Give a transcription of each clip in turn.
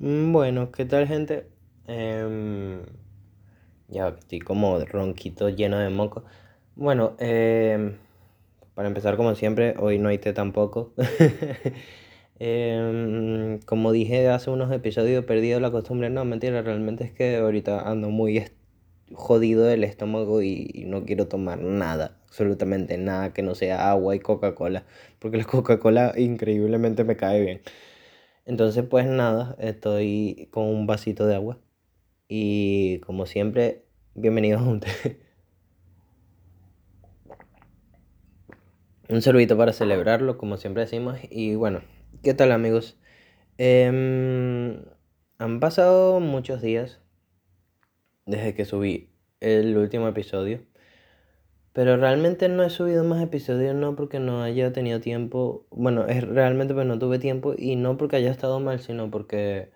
Mm, Bueno, ¿qué tal gente? Em, ya estoy como ronquito lleno de moco. Bueno, em, para empezar como siempre, hoy no hay té tampoco. Em, como dije hace unos episodios, he perdido la costumbre. No, mentira, realmente es que ahorita ando muy jodido del estómago y, y no quiero tomar nada, absolutamente nada que no sea agua y Coca-Cola, porque la Coca-Cola increíblemente me cae bien. Entonces, pues nada, estoy con un vasito de agua y como siempre, bienvenidos a un té. Un sorbito para celebrarlo, como siempre decimos. Y bueno, ¿qué tal amigos? Em, han pasado muchos días desde que subí el último episodio, pero realmente no he subido más episodios, no porque no haya tenido tiempo. Bueno, es realmente porque no tuve tiempo y no porque haya estado mal, sino porque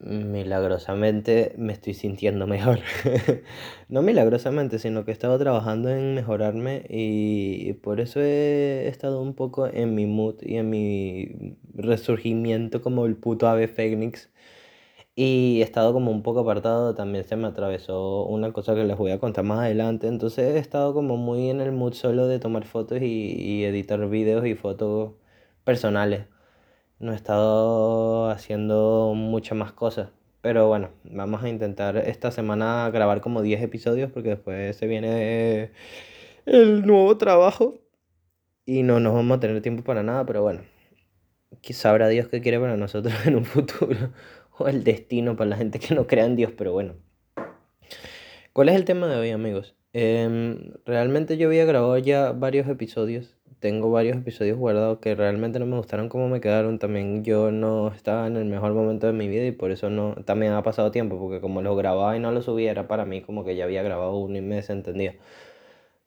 Milagrosamente me estoy sintiendo mejor. No milagrosamente, sino que he estado trabajando en mejorarme y por eso he estado un poco en mi mood y en mi resurgimiento como el puto ave fénix. Y he estado como un poco apartado, también se me atravesó una cosa que les voy a contar más adelante. Entonces he estado como muy en el mood solo de tomar fotos y, y editar videos y fotos personales. No he estado haciendo muchas más cosas. Pero bueno, vamos a intentar esta semana grabar como 10 episodios porque después se viene el nuevo trabajo y no nos vamos a tener tiempo para nada. Pero bueno, sabrá Dios qué quiere para nosotros en un futuro o el destino para la gente que no crea en Dios. Pero bueno, ¿cuál es el tema de hoy, amigos? Em, realmente yo había grabado ya varios episodios. Tengo varios episodios guardados que realmente no me gustaron cómo me quedaron. También yo no estaba en el mejor momento de mi vida y por eso no, también ha pasado tiempo, porque como los grababa y no los subía, era para mí como que ya había grabado uno y me desentendía.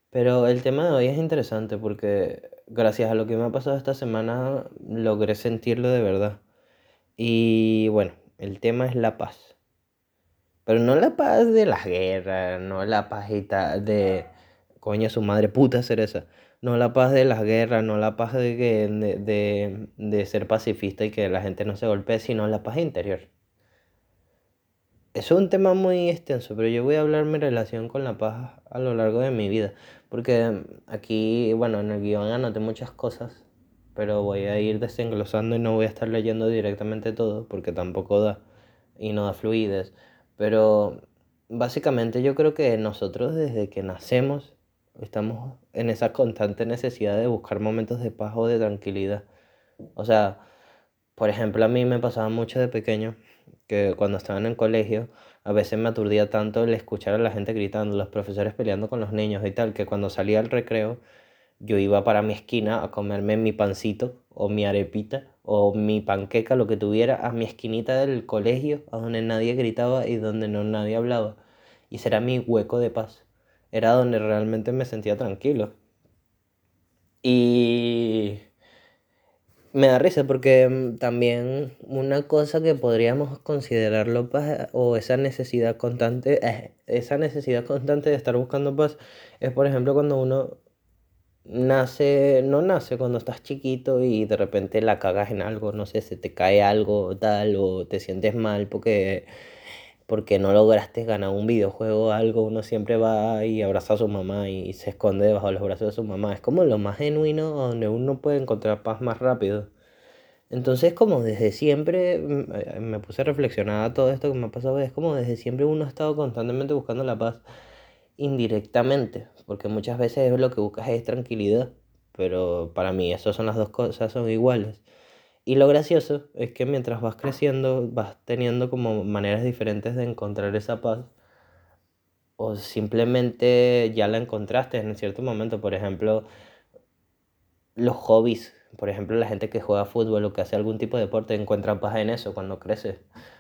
Pero el tema de hoy es interesante porque gracias a lo que me ha pasado esta semana logré sentirlo de verdad. Y bueno, el tema es la paz. Pero no la paz de las guerras, no la paz y ta- de, coño, su madre puta cereza. No la paz de las guerras, no la paz de, que, de, de, de ser pacifista y que la gente no se golpee, sino la paz interior. Es un tema muy extenso, pero yo voy a hablar mi relación con la paz a lo largo de mi vida. Porque aquí, bueno, en el guion anoté muchas cosas, pero voy a ir desenglosando y no voy a estar leyendo directamente todo, porque tampoco da y no da fluidez. Pero básicamente yo creo que nosotros desde que nacemos estamos en esa constante necesidad de buscar momentos de paz o de tranquilidad. O sea, por ejemplo, a mí me pasaba mucho de pequeño que cuando estaba en el colegio, a veces me aturdía tanto el escuchar a la gente gritando, los profesores peleando con los niños y tal, que cuando salía al recreo, yo iba para mi esquina a comerme mi pancito o mi arepita o mi panqueca, lo que tuviera, a mi esquinita del colegio, a donde nadie gritaba y donde no nadie hablaba. Y era mi hueco de paz. Era donde realmente me sentía tranquilo. Y me da risa porque mm, también una cosa que podríamos considerarlo paz o esa necesidad constante, eh, esa necesidad constante de estar buscando paz es por ejemplo cuando uno nace, no nace cuando estás chiquito y de repente la cagas en algo, no sé, se te cae algo tal o te sientes mal porque porque no lograste ganar un videojuego o algo, uno siempre va y abraza a su mamá y se esconde bajo los brazos de su mamá. Es como lo más genuino donde uno puede encontrar paz más rápido. Entonces, como desde siempre, mm, me puse a reflexionar todo esto que me ha pasado, es como desde siempre uno ha estado constantemente buscando la paz indirectamente, porque muchas veces lo que buscas es tranquilidad, pero para mí esas son las dos cosas, son iguales. Y lo gracioso es que mientras vas creciendo, vas teniendo como maneras diferentes de encontrar esa paz, o simplemente ya la encontraste en cierto momento, por ejemplo, los hobbies, por ejemplo, la gente que juega fútbol o que hace algún tipo de deporte encuentra paz en eso cuando crece.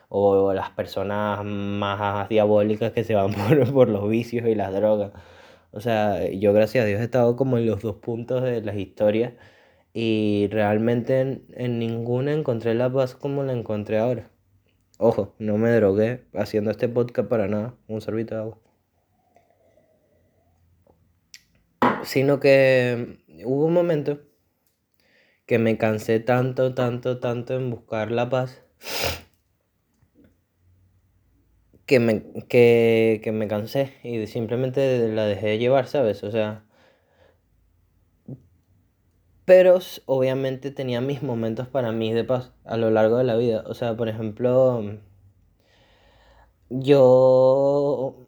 O las personas más diabólicas que se van por, por los vicios y las drogas. O sea, yo gracias a Dios he estado como en los dos puntos de las historias y realmente en, en ninguna encontré la paz como la encontré ahora. Ojo, no me drogué haciendo este podcast para nada, un sorbito de agua. Sino que hubo un momento que me cansé tanto, tanto, tanto en buscar la paz, que me, que, que me cansé y simplemente la dejé de llevar, ¿sabes? O sea, pero obviamente tenía mis momentos para mí de paz a lo largo de la vida. O sea, por ejemplo, yo...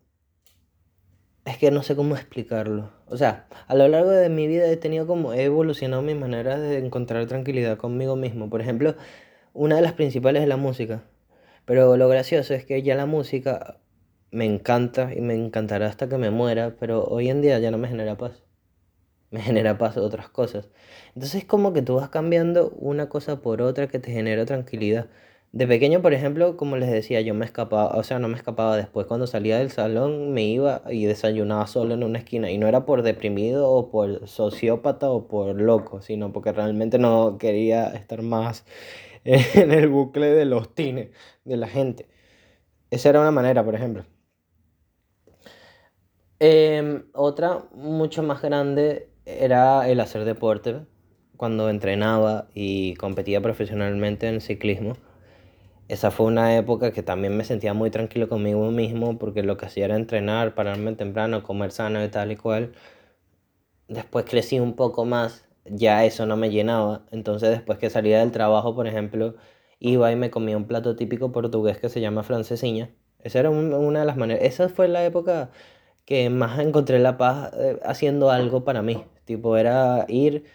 Es que no sé cómo explicarlo. O sea, a lo largo de mi vida he tenido como... He evolucionado mi manera de encontrar tranquilidad conmigo mismo. Por ejemplo, una de las principales es la música. Pero lo gracioso es que ya la música me encanta y me encantará hasta que me muera, pero hoy en día ya no me genera paz. Me genera paz otras cosas. Entonces es como que tú vas cambiando una cosa por otra que te genera tranquilidad. De pequeño, por ejemplo, como les decía, yo me escapaba, o sea, no me escapaba después cuando salía del salón, me iba y desayunaba solo en una esquina. Y no era por deprimido o por sociópata o por loco, sino porque realmente no quería estar más en el bucle de los tines de la gente. Esa era una manera, por ejemplo. Em, otra mucho más grande era el hacer deporte cuando entrenaba y competía profesionalmente en ciclismo. Esa fue una época que también me sentía muy tranquilo conmigo mismo porque lo que hacía era entrenar, pararme temprano, comer sano y tal y cual. Después crecí un poco más, ya eso no me llenaba. Entonces después que salía del trabajo, por ejemplo, iba y me comía un plato típico portugués que se llama francesiña. Esa era una de las maneras. Esa fue la época que más encontré la paz eh, haciendo algo para mí. Tipo, era ir,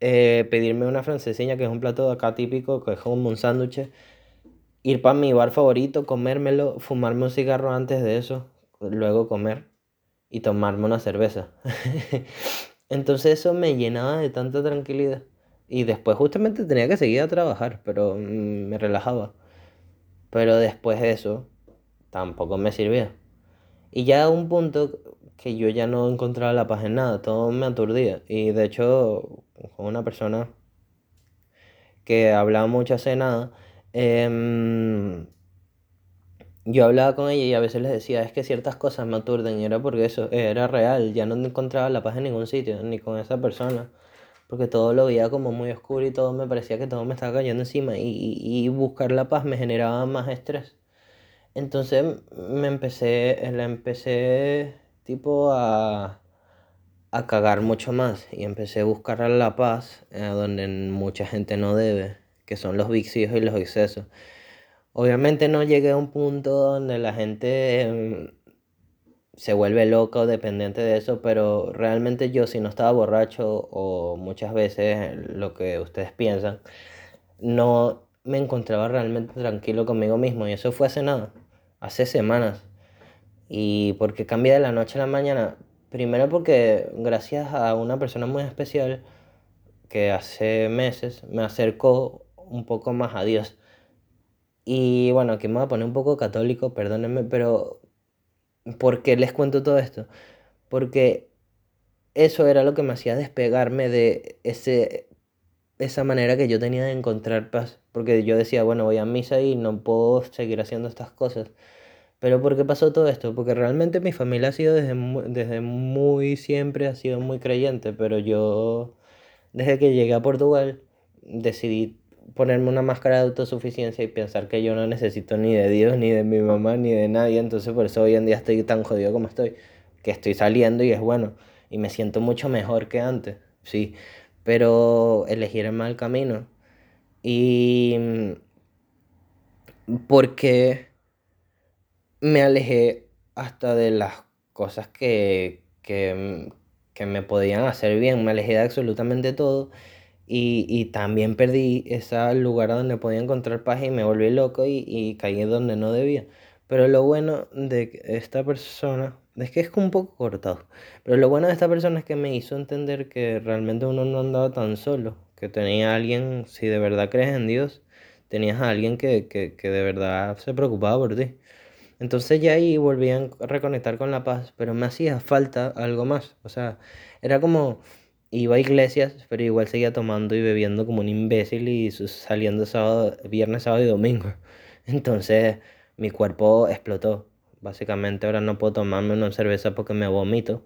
eh, pedirme una francesiña, que es un plato acá típico, que es como un sándwich, ir para mi bar favorito, comérmelo, fumarme un cigarro antes de eso, luego comer y tomarme una cerveza. Entonces eso me llenaba de tanta tranquilidad. Y después justamente tenía que seguir a trabajar, pero mm, me relajaba. Pero después de eso, tampoco me sirvía. Y ya a un punto que yo ya no encontraba la paz en nada, todo me aturdía. Y de hecho, con una persona que hablaba mucho hace nada, em, yo hablaba con ella y a veces les decía, es que ciertas cosas me aturden y era porque eso era real, ya no encontraba la paz en ningún sitio, ni con esa persona, porque todo lo veía como muy oscuro y todo me parecía que todo me estaba cayendo encima y, buscar la paz me generaba más estrés. Entonces me empecé, la empecé tipo a, a cagar mucho más y empecé a buscar la paz eh, donde mucha gente no debe, que son los vicios y los excesos. Obviamente no llegué a un punto donde la gente em, se vuelve loca o dependiente de eso, pero realmente yo si no estaba borracho o muchas veces lo que ustedes piensan, no me encontraba realmente tranquilo conmigo mismo y eso fue hace nada, hace semanas. Y porque cambié de la noche a la mañana, primero porque gracias a una persona muy especial que hace meses me acercó un poco más a Dios. Y bueno, aquí me voy a poner un poco católico, perdónenme, pero ¿por qué les cuento todo esto? Porque eso era lo que me hacía despegarme de ese, esa manera que yo tenía de encontrar paz. Porque yo decía, bueno, voy a misa y no puedo seguir haciendo estas cosas. Pero ¿por qué pasó todo esto? Porque realmente mi familia ha sido desde desde muy siempre, ha sido muy creyente, pero yo, desde que llegué a Portugal, decidí ponerme una máscara de autosuficiencia y pensar que yo no necesito ni de Dios, ni de mi mamá, ni de nadie. Entonces por eso hoy en día estoy tan jodido como estoy, que estoy saliendo y es bueno. Y me siento mucho mejor que antes, sí. Pero elegir el mal camino. Y... Mm, porque me alejé hasta de las cosas que, que, que me podían hacer bien. Me alejé de absolutamente todo y, también perdí ese lugar donde podía encontrar paz y me volví loco y, y caí donde no debía. Pero lo bueno de esta persona, es que es un poco cortado, pero lo bueno de esta persona es que me hizo entender que realmente uno no andaba tan solo, que tenía alguien, si de verdad crees en Dios, tenías a alguien que, que, que de verdad se preocupaba por ti. Entonces ya ahí volví a reconectar con la paz, pero me hacía falta algo más. O sea, era como iba a iglesias, pero igual seguía tomando y bebiendo como un imbécil y saliendo sábado, viernes, sábado y domingo. Entonces mi cuerpo explotó. Básicamente ahora no puedo tomarme una cerveza porque me vomito.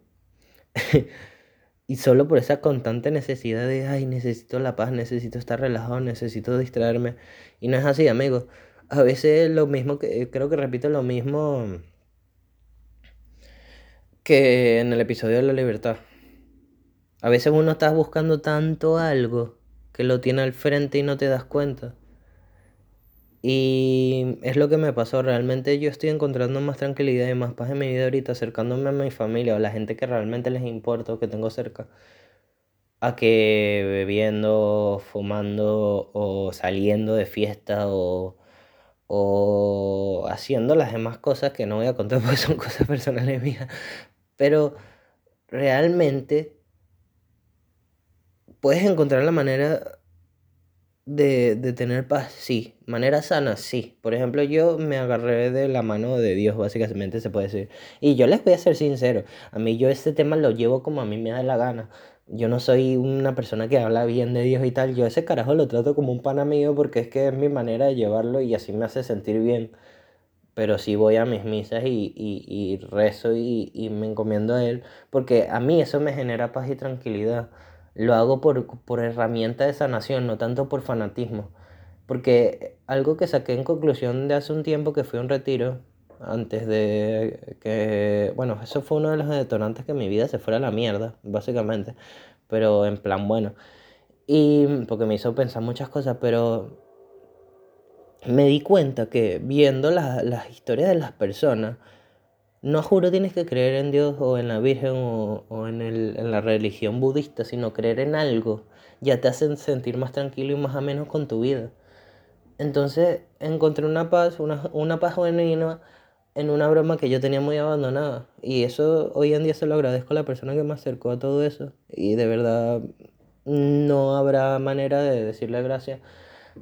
y solo por esa constante necesidad de, ay, necesito la paz, necesito estar relajado, necesito distraerme. Y no es así, amigo. a veces lo mismo que, creo que repito lo mismo que en el episodio de la libertad. A veces uno está buscando tanto algo que lo tiene al frente y no te das cuenta. Y es lo que me pasó, realmente yo estoy encontrando más tranquilidad y más paz en mi vida ahorita, acercándome a mi familia o a la gente que realmente les importa o que tengo cerca, a que bebiendo, fumando o saliendo de fiesta o, o haciendo las demás cosas que no voy a contar porque son cosas personales mías. Pero realmente puedes encontrar la manera de, de, tener paz, sí. Manera sana, sí. Por ejemplo, yo me agarré de la mano de Dios, básicamente se puede decir. Y yo les voy a ser sincero, a mí yo este tema lo llevo como a mí me da la gana. Yo no soy una persona que habla bien de Dios y tal. Yo ese carajo lo trato como un pan amigo porque es que es mi manera de llevarlo y así me hace sentir bien. Pero sí voy a mis misas y, y, y rezo y, y me encomiendo a Él porque a mí eso me genera paz y tranquilidad. Lo hago por, por herramienta de sanación, no tanto por fanatismo. Porque algo que saqué en conclusión de hace un tiempo que fui a un retiro, antes de que, bueno, eso fue uno de los detonantes que mi vida se fuera a la mierda, básicamente, pero en plan bueno. Y porque me hizo pensar muchas cosas, pero me di cuenta que viendo la, las historias de las personas, no juro tienes que creer en Dios o en la Virgen o, o en, el, en, la religión budista, sino creer en algo ya te hacen sentir más tranquilo y más ameno con tu vida. Entonces encontré una paz, una, una paz genuina en una broma que yo tenía muy abandonada. Y eso hoy en día se lo agradezco a la persona que me acercó a todo eso. Y de verdad no habrá manera de decirle gracias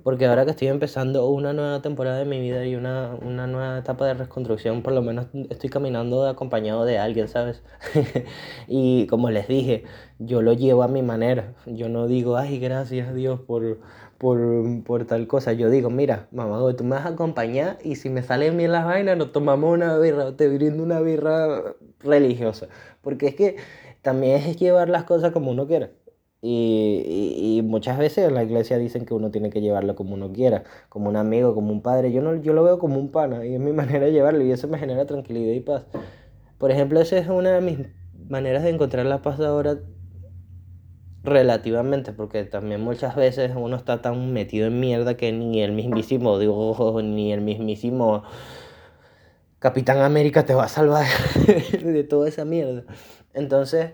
porque ahora que estoy empezando una nueva temporada de mi vida y una, una nueva etapa de reconstrucción, por lo menos estoy caminando acompañado de alguien, ¿sabes? y como les dije, yo lo llevo a mi manera. Yo no digo, ay, gracias Dios por, por, por tal cosa. Yo digo, mira, mamá, tú me vas a acompañar y si me salen bien las vainas, nos tomamos una birra, te brindo una birra religiosa. Porque es que también es llevar las cosas como uno quiera. Y, y, muchas veces en la iglesia dicen que uno tiene que llevarlo como uno quiera, como un amigo, como un padre. Yo, no, yo lo veo como un pana y es mi manera de llevarlo y eso me genera tranquilidad y paz. Por ejemplo, esa es una de mis maneras de encontrar la paz ahora relativamente, porque también muchas veces uno está tan metido en mierda que ni el mismísimo, digo, ni el mismísimo Capitán América te va a salvar de toda esa mierda. Entonces...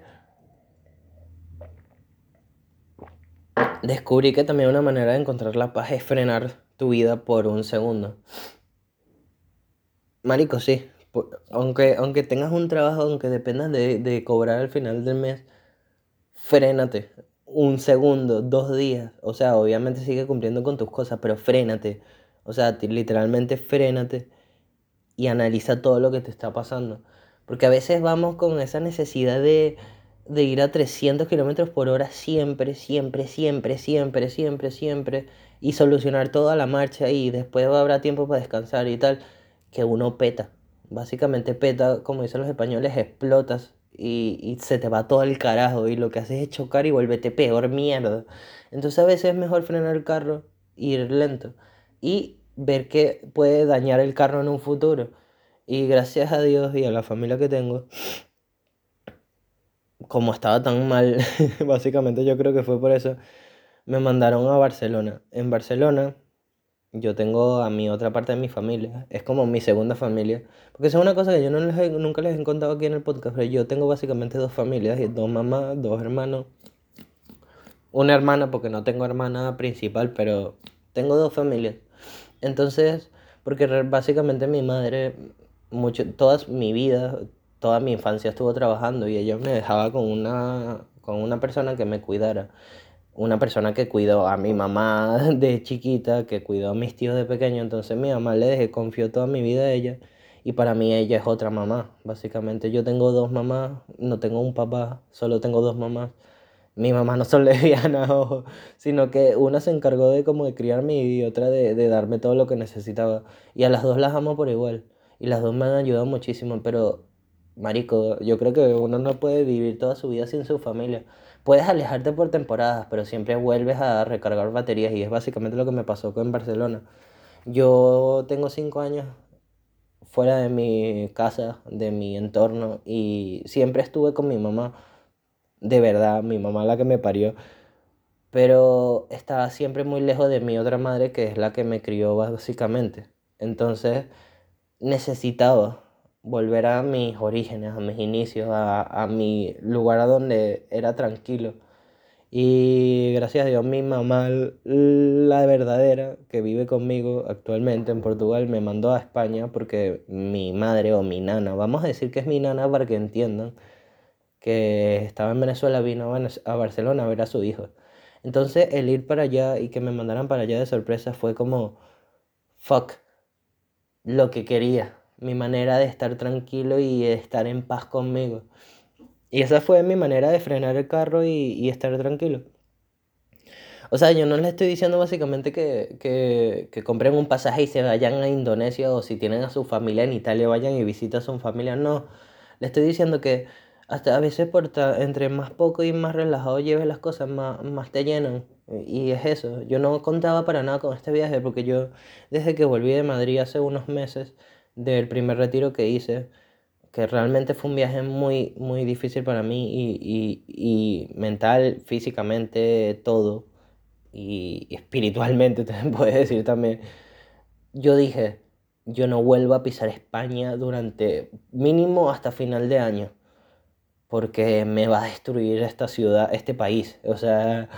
descubrí que también una manera de encontrar la paz es frenar tu vida por un segundo. Marico, sí. Aunque, aunque tengas un trabajo, aunque dependas de, de cobrar al final del mes, frénate. Un segundo, dos días. O sea, obviamente sigue cumpliendo con tus cosas, pero frénate. O sea, literalmente frénate y analiza todo lo que te está pasando. Porque a veces vamos con esa necesidad de de ir a 300 kilómetros por hora siempre, siempre, siempre, siempre, siempre, siempre, y solucionar toda la marcha y después habrá tiempo para descansar y tal, que uno peta. Básicamente peta, como dicen los españoles, explotas y, y se te va todo el carajo y lo que haces es chocar y vuélvete peor mierda. Entonces a veces es mejor frenar el carro, ir lento y ver que puede dañar el carro en un futuro. Y gracias a Dios y a la familia que tengo, como estaba tan mal, básicamente yo creo que fue por eso, me mandaron a Barcelona. En Barcelona yo tengo a mi otra parte de mi familia, es como mi segunda familia, porque es una cosa que yo no les nunca les he contado aquí en el podcast, pero yo tengo básicamente dos familias, dos mamás, dos hermanos, una hermana porque no tengo hermana principal, pero tengo dos familias. Entonces, porque básicamente mi madre, mucho, toda mi vida, toda mi infancia estuvo trabajando y ella me dejaba con una, con una persona que me cuidara. Una persona que cuidó a mi mamá de chiquita, que cuidó a mis tíos de pequeño. Entonces mi mamá le dejé, confió toda mi vida a ella. Y para mí ella es otra mamá, básicamente. Yo tengo dos mamás, no tengo un papá, solo tengo dos mamás. Mi mamá no son lesbianas, sino que una se encargó de como de criarme y otra de, de darme todo lo que necesitaba. Y a las dos las amo por igual. Y las dos me han ayudado muchísimo, pero Marico, yo creo que uno no puede vivir toda su vida sin su familia. Puedes alejarte por temporadas, pero siempre vuelves a recargar baterías y es básicamente lo que me pasó con Barcelona. Yo tengo cinco años fuera de mi casa, de mi entorno, y siempre estuve con mi mamá, de verdad, mi mamá la que me parió, pero estaba siempre muy lejos de mi otra madre, que es la que me crió básicamente. Entonces necesitaba volver a mis orígenes, a mis inicios, a, a mi lugar a donde era tranquilo. Y gracias a Dios mi mamá, la verdadera, que vive conmigo actualmente en Portugal, me mandó a España porque mi madre o mi nana, vamos a decir que es mi nana para que entiendan, que estaba en Venezuela, vino a Barcelona a ver a su hijo. Entonces el ir para allá y que me mandaran para allá de sorpresa fue como, fuck, lo que quería, mi manera de estar tranquilo y estar en paz conmigo. Y esa fue mi manera de frenar el carro y, estar tranquilo. O sea, yo no les estoy diciendo básicamente que, que, que, compren un pasaje y se vayan a Indonesia o si tienen a su familia en Italia vayan y visiten a su familia. No, les estoy diciendo que hasta a veces por entre más poco y más relajado lleves las cosas, más, más te llenan. Y es eso. Yo no contaba para nada con este viaje porque yo desde que volví de Madrid hace unos meses del primer retiro que hice, que realmente fue un viaje muy, muy difícil para mí y, y, mental, físicamente, todo, y, espiritualmente, te puedes decir también, yo dije, yo no vuelvo a pisar España durante mínimo hasta final de año, porque me va a destruir esta ciudad, este país, o sea...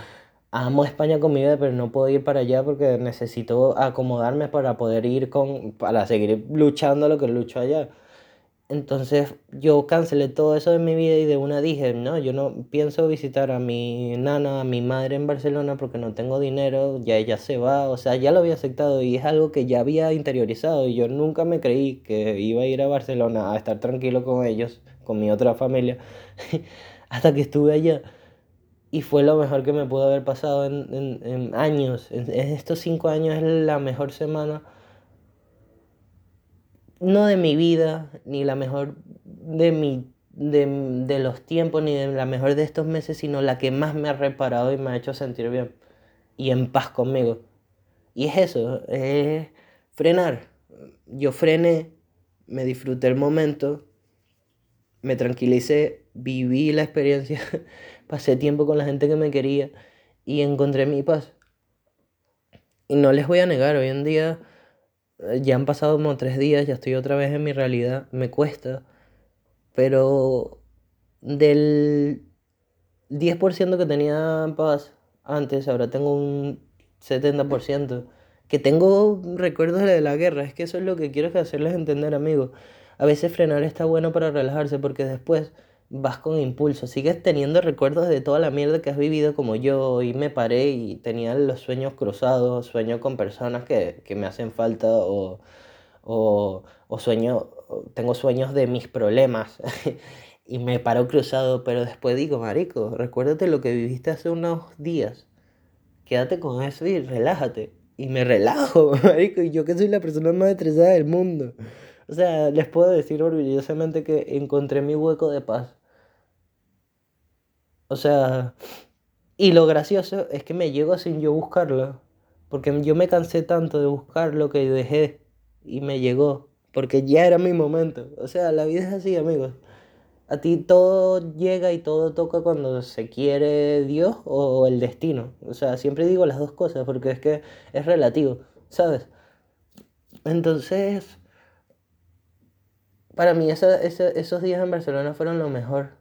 Amo España con mi vida, pero no puedo ir para allá porque necesito acomodarme para poder ir con, para seguir luchando lo que lucho allá. Entonces yo cancelé todo eso de mi vida y de una dije, no, yo no pienso visitar a mi nana, a mi madre en Barcelona porque no tengo dinero, ya ella se va, o sea, ya lo había aceptado y es algo que ya había interiorizado y yo nunca me creí que iba a ir a Barcelona a estar tranquilo con ellos, con mi otra familia, hasta que estuve allá. Y fue lo mejor que me pudo haber pasado en, en, años. en estos cinco años es la mejor semana no de mi vida, ni la mejor de, mi, de, los tiempos, ni de la mejor de estos meses, sino la que más me ha reparado y me ha hecho sentir bien y en paz conmigo. Y es eso, es frenar. Yo frené, me disfruté el momento, me tranquilicé, viví la experiencia, pasé tiempo con la gente que me quería y encontré mi paz. Y no les voy a negar, hoy en día eh, ya han pasado como tres días, ya estoy otra vez en mi realidad, me cuesta, pero del 10% que tenía paz antes, ahora tengo un 70%, que tengo recuerdos de la guerra, es que eso es lo que quiero hacerles entender, amigos. A veces frenar está bueno para relajarse porque después vas con impulso, sigues teniendo recuerdos de toda la mierda que has vivido como yo y me paré y tenía los sueños cruzados, sueño con personas que, me hacen falta o, o, o sueño, tengo sueños de mis problemas y me paro cruzado, pero después digo, marico, recuérdate lo que viviste hace unos días, quédate con eso y relájate. Y me relajo, marico, y yo que soy la persona más estresada del mundo. O sea, les puedo decir orgullosamente que encontré mi hueco de paz. O sea, y lo gracioso es que me llegó sin yo buscarlo. Porque yo me cansé tanto de buscarlo que dejé y me llegó. Porque ya era mi momento. O sea, la vida es así, amigos. A ti todo llega y todo toca cuando se quiere Dios o el destino. O sea, siempre digo las dos cosas porque es que es relativo, ¿sabes? Entonces, para mí esos días en Barcelona fueron lo mejor.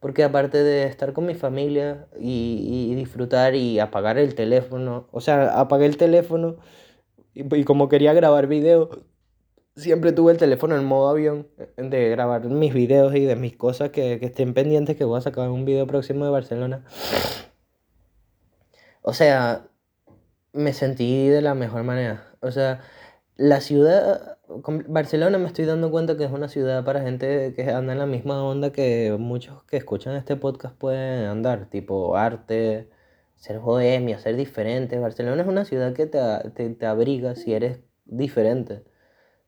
Porque aparte de estar con mi familia y, disfrutar y apagar el teléfono, o sea, apagué el teléfono y, como quería grabar videos, siempre tuve el teléfono en modo avión eh, de grabar mis videos y de mis cosas que, que estén pendientes que voy a sacar un video próximo de Barcelona. O sea, me sentí de la mejor manera. O sea, la ciudad, Barcelona me estoy dando cuenta que es una ciudad para gente que anda en la misma onda que muchos que escuchan este podcast pueden andar, tipo arte, ser bohemio, ser diferente. Barcelona es una ciudad que te, te, abriga si eres diferente.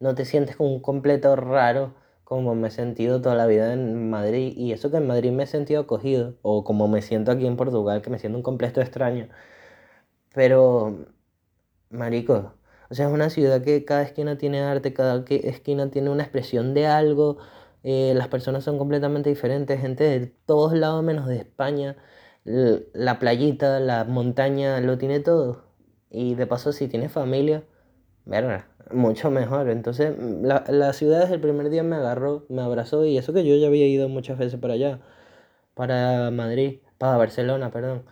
No te sientes como un completo raro como me he sentido toda la vida en Madrid. Y eso que en Madrid me he sentido acogido, o como me siento aquí en Portugal, que me siento un completo extraño. Pero, marico, o sea, es una ciudad que cada esquina tiene arte, cada esquina tiene una expresión de algo. Eh, las personas son completamente diferentes, gente de todos lados menos de España. La playita, la montaña, lo tiene todo. Y de paso, si tienes familia, verga, mucho mejor. Entonces, la, la ciudad desde el primer día me agarró, me abrazó. Y eso que yo ya había ido muchas veces para allá, para Madrid, para Barcelona, perdón.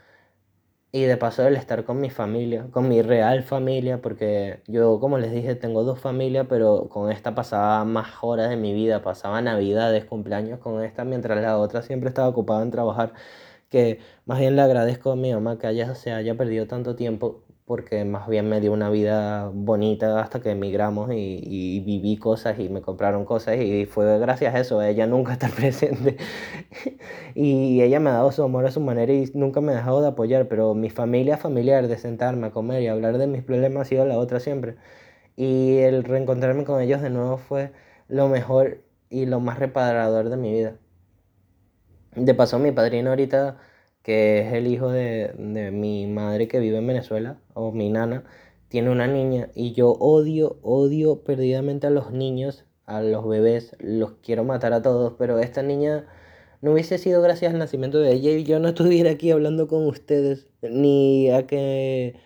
Y de paso el estar con mi familia, con mi real familia, porque yo, como les dije, tengo dos familias, pero con esta pasaba más horas de mi vida, pasaba navidades, cumpleaños con esta, mientras la otra siempre estaba ocupada en trabajar, que más bien le agradezco a mi mamá que haya, se haya perdido tanto tiempo porque más bien me dio una vida bonita hasta que emigramos y, viví cosas y me compraron cosas y fue gracias a eso, ella nunca estar presente y ella me ha dado su amor a su manera y nunca me ha dejado de apoyar, pero mi familia familiar de sentarme a comer y hablar de mis problemas ha sido la otra siempre y el reencontrarme con ellos de nuevo fue lo mejor y lo más reparador de mi vida. De paso mi padrino ahorita que es el hijo de, mi madre que vive en Venezuela, o mi nana, tiene una niña y yo odio, odio perdidamente a los niños, a los bebés, los quiero matar a todos, pero esta niña no hubiese sido gracias al nacimiento de ella y yo no estuviera aquí hablando con ustedes, ni a que,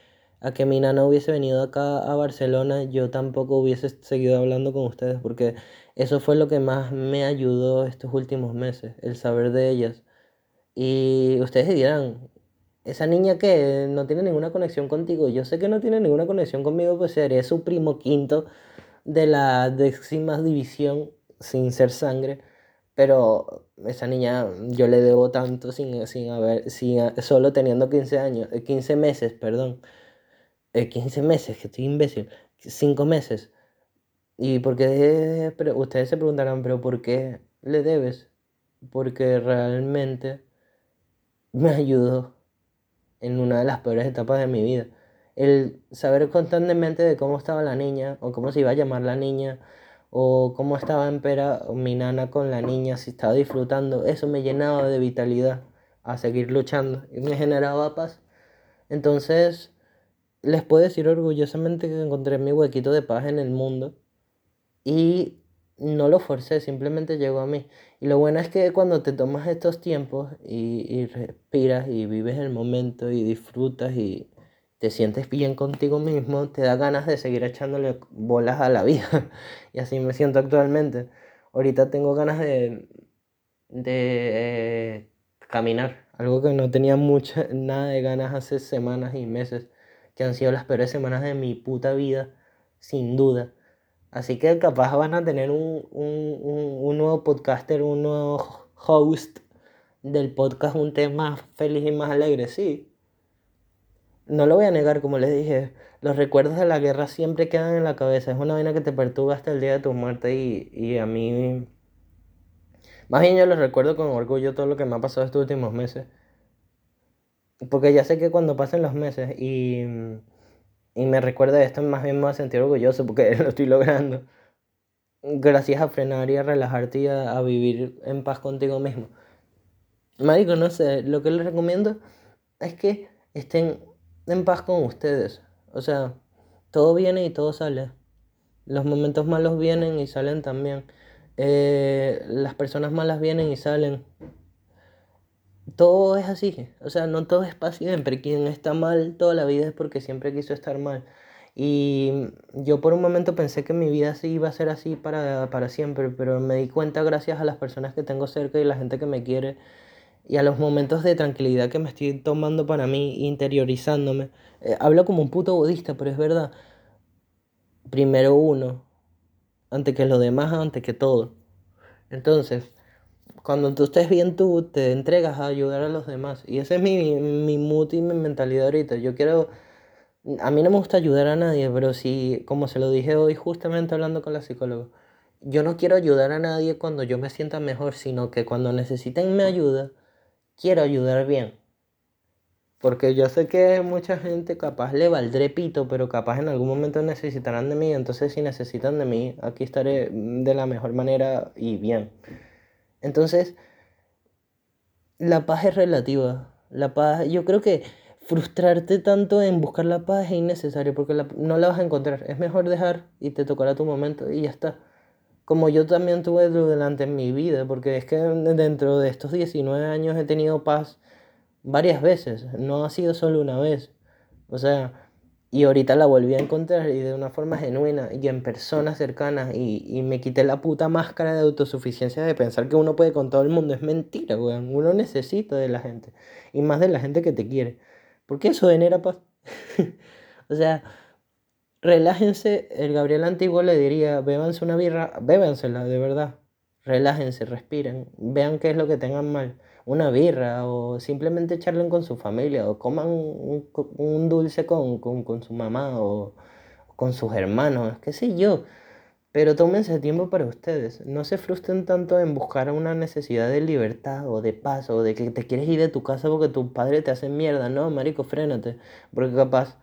a que mi nana hubiese venido acá a Barcelona, yo tampoco hubiese seguido hablando con ustedes, porque eso fue lo que más me ayudó estos últimos meses, el saber de ellas y ustedes dirán, esa niña que no tiene ninguna conexión contigo, yo sé que no tiene ninguna conexión conmigo, pues seré su primo quinto de la décima división sin ser sangre, pero esa niña yo le debo tanto sin, sin haber, sin, solo teniendo 15 años, 15 eh, meses, perdón, 15 eh, meses, que estoy imbécil, 5 meses. Y porque ustedes se preguntarán, pero ¿por qué le debes? Porque realmente me ayudó en una de las peores etapas de mi vida. El saber constantemente de cómo estaba la niña, o cómo se iba a llamar la niña, o cómo estaba en pera mi nana con la niña, si estaba disfrutando, eso me llenaba de vitalidad a seguir luchando y me generaba paz. Entonces, les puedo decir orgullosamente que encontré mi huequito de paz en el mundo y no lo forcé, simplemente llegó a mí. Y lo bueno es que cuando te tomas estos tiempos y, respiras y vives el momento y disfrutas y te sientes bien contigo mismo, te da ganas de seguir echándole bolas a la vida. y así me siento actualmente. Ahorita tengo ganas de, de caminar, algo que no tenía mucha, nada de ganas hace semanas y meses, que han sido las peores semanas de mi puta vida, sin duda. Así que capaz van a tener un, nuevo podcaster, un nuevo host del podcast, un tema más feliz y más alegre, sí. No lo voy a negar, como les dije, los recuerdos de la guerra siempre quedan en la cabeza. Es una vaina que te perturba hasta el día de tu muerte y, y a mí... Más bien yo los recuerdo con orgullo todo lo que me ha pasado estos últimos meses. Porque ya sé que cuando pasen los meses y y me recuerda esto, más bien me voy a sentir orgulloso porque lo estoy logrando. Gracias a frenar y a relajarte y a, vivir en paz contigo mismo. Marico, no sé, lo que les recomiendo es que estén en paz con ustedes. O sea, todo viene y todo sale. Los momentos malos vienen y salen también. Eh, las personas malas vienen y salen todo es así, o sea, no todo es para siempre. Quien está mal toda la vida es porque siempre quiso estar mal. Y yo por un momento pensé que mi vida sí iba a ser así para, para siempre, pero me di cuenta gracias a las personas que tengo cerca y la gente que me quiere y a los momentos de tranquilidad que me estoy tomando para mí, interiorizándome. Eh, hablo como un puto budista, pero es verdad. Primero uno, antes que los demás, antes que todo. Entonces, cuando tú estés bien tú, te entregas a ayudar a los demás. Y ese es mi, mi mood y mi mentalidad ahorita. Yo quiero... A mí no me gusta ayudar a nadie, pero sí, como se lo dije hoy justamente hablando con la psicóloga, yo no quiero ayudar a nadie cuando yo me sienta mejor, sino que cuando necesiten mi ayuda, quiero ayudar bien. Porque yo sé que mucha gente capaz le valdré pito, pero capaz en algún momento necesitarán de mí. Entonces si necesitan de mí, aquí estaré de la mejor manera y bien. Entonces, la paz es relativa. La paz, yo creo que frustrarte tanto en buscar la paz es innecesario porque no la vas a encontrar. Es mejor dejar y te tocará tu momento y ya está. Como yo también tuve durante mi vida, porque es que dentro de estos 19 años he tenido paz varias veces, no ha sido solo una vez. O sea, y ahorita la volví a encontrar y de una forma genuina y en personas cercanas y, y, me quité la puta máscara de autosuficiencia de pensar que uno puede con todo el mundo. Es mentira, weón. Uno necesita de la gente y más de la gente que te quiere. Porque eso genera paz. o sea, relájense. El Gabriel Antiguo le diría, bébanse una birra, bébansela, de verdad. Relájense, respiren, vean qué es lo que tengan mal una birra o simplemente charlen con su familia o coman un, dulce con, con, su mamá o con sus hermanos, qué sé yo. Pero tómense tiempo para ustedes. No se frustren tanto en buscar una necesidad de libertad o de paz o de que te quieres ir de tu casa porque tu padre te hace mierda. No, marico, frénate. Porque capaz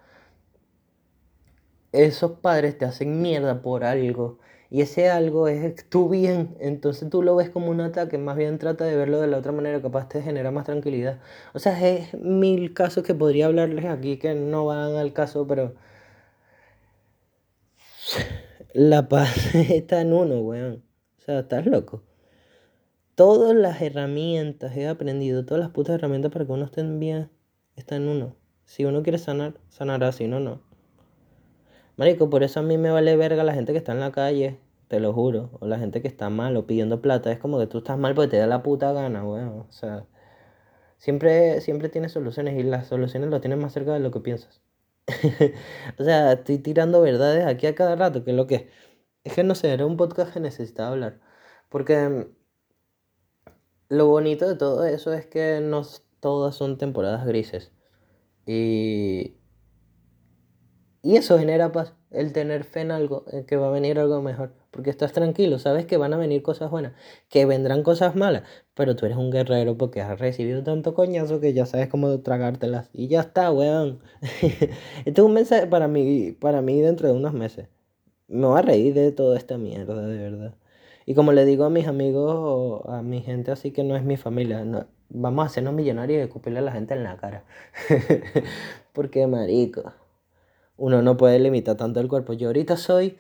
esos padres te hacen mierda por algo y ese algo es tu bien, entonces tú lo ves como un ataque, más bien trata de verlo de la otra manera, capaz te genera más tranquilidad. O sea, es mil casos que podría hablarles aquí que no van al caso, pero la paz está en uno, weón. O sea, estás loco. Todas las herramientas he aprendido, todas las putas herramientas para que uno esté bien, están en uno. Si uno quiere sanar, sanará, si no, no. Marico, por eso a mí me vale verga la gente que está en la calle, te lo juro. O la gente que está mal o pidiendo plata. Es como que tú estás mal porque te da la puta gana, weón. O sea, siempre, siempre tienes soluciones y las soluciones lo tienes más cerca de lo que piensas. o sea, estoy tirando verdades aquí a cada rato, que es lo que es. que no sé, era un podcast que necesitaba hablar. Porque lo bonito de todo eso es que no todas son temporadas grises. Y, y eso genera paz, el tener fe en algo, en que va a venir algo mejor. Porque estás tranquilo, sabes que van a venir cosas buenas, que vendrán cosas malas, pero tú eres un guerrero porque has recibido tanto coñazo que ya sabes cómo tragártelas. Y ya está, weón. este es un mensaje para mí, para mí dentro de unos meses. Me voy a reír de toda esta mierda, de verdad. Y como le digo a mis amigos a mi gente así que no es mi familia, vamos a hacernos millonarios y escupirle a la gente en la cara. porque, marico uno no puede limitar tanto el cuerpo. Yo ahorita soy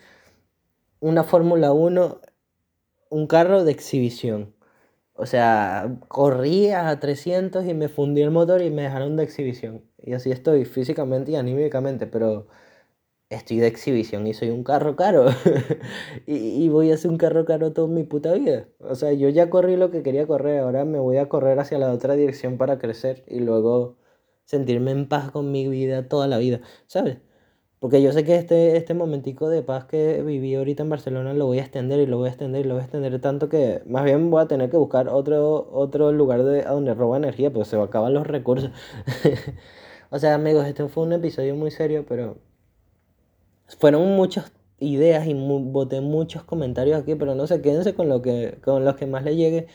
una Fórmula 1, un carro de exhibición. O sea, corría a 300 y me fundí el motor y me dejaron de exhibición. Y así estoy físicamente y anímicamente, pero estoy de exhibición y soy un carro caro. y, y, voy a ser un carro caro toda mi puta vida. O sea, yo ya corrí lo que quería correr, ahora me voy a correr hacia la otra dirección para crecer y luego sentirme en paz con mi vida toda la vida, ¿sabes? Porque yo sé que este, este momentico de paz que viví ahorita en Barcelona lo voy a extender y lo voy a extender y lo voy a extender tanto que más bien voy a tener que buscar otro, otro lugar de, a donde roba energía, pues se acaban los recursos. o sea, amigos, este fue un episodio muy serio, pero fueron muchas ideas y boté muchos comentarios aquí, pero no sé, quédense con, lo que, con los que más les llegue.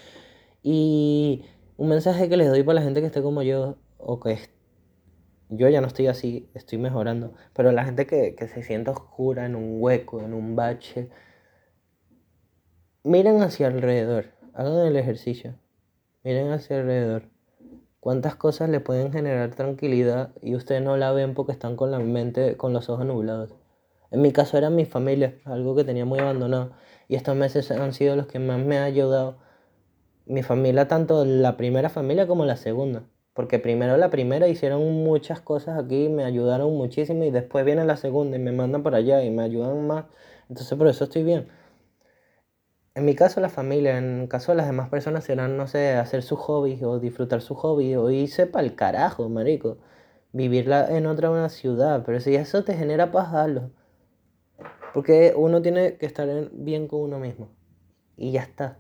Y un mensaje que les doy para la gente que esté como yo o que yo ya no estoy así, estoy mejorando, pero la gente que, se siente oscura en un hueco, en un bache, miren hacia alrededor, hagan el ejercicio, miren hacia alrededor. ¿Cuántas cosas le pueden generar tranquilidad y ustedes no la ven porque están con la mente, con los ojos nublados? En mi caso era mi familia, algo que tenía muy abandonado. Y estos meses han sido los que más me ha ayudado. Mi familia, tanto la primera familia como la segunda. Porque primero la primera hicieron muchas cosas aquí, me ayudaron muchísimo y después viene la segunda y me mandan para allá y me ayudan más. Entonces por eso estoy bien. En mi caso la familia, en el caso de las demás personas serán, no sé, hacer su hobby o disfrutar su hobby o irse para el carajo, marico. Vivirla en otra una ciudad, pero si eso te genera paz. Porque uno tiene que estar bien con uno mismo. Y ya está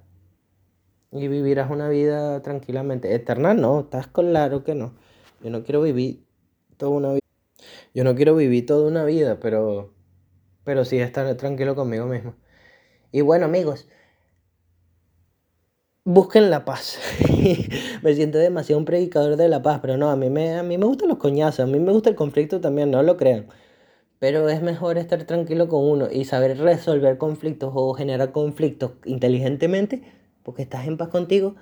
y vivirás una vida tranquilamente. Eterna no, estás claro que no. Yo no quiero vivir toda una vida. Yo no quiero vivir toda una vida, pero, pero sí estar tranquilo conmigo mismo. Y bueno, amigos, busquen la paz. me siento demasiado un predicador de la paz, pero no, a mí, me, a mí me gustan los coñazos, a mí me gusta el conflicto también, no lo crean. Pero es mejor estar tranquilo con uno y saber resolver conflictos o generar conflictos inteligentemente porque estás en paz contigo,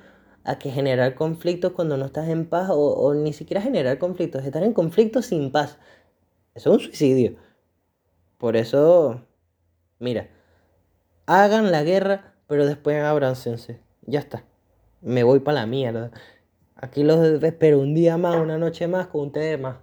a que generar conflictos cuando no estás en paz o, ni siquiera generar conflictos, estar en conflicto sin paz. Eso es un suicidio. Por eso, mira, hagan la guerra, pero después abrancense. Ya está. Me voy para la mierda. Aquí los espero un día más, una noche más, con un té más.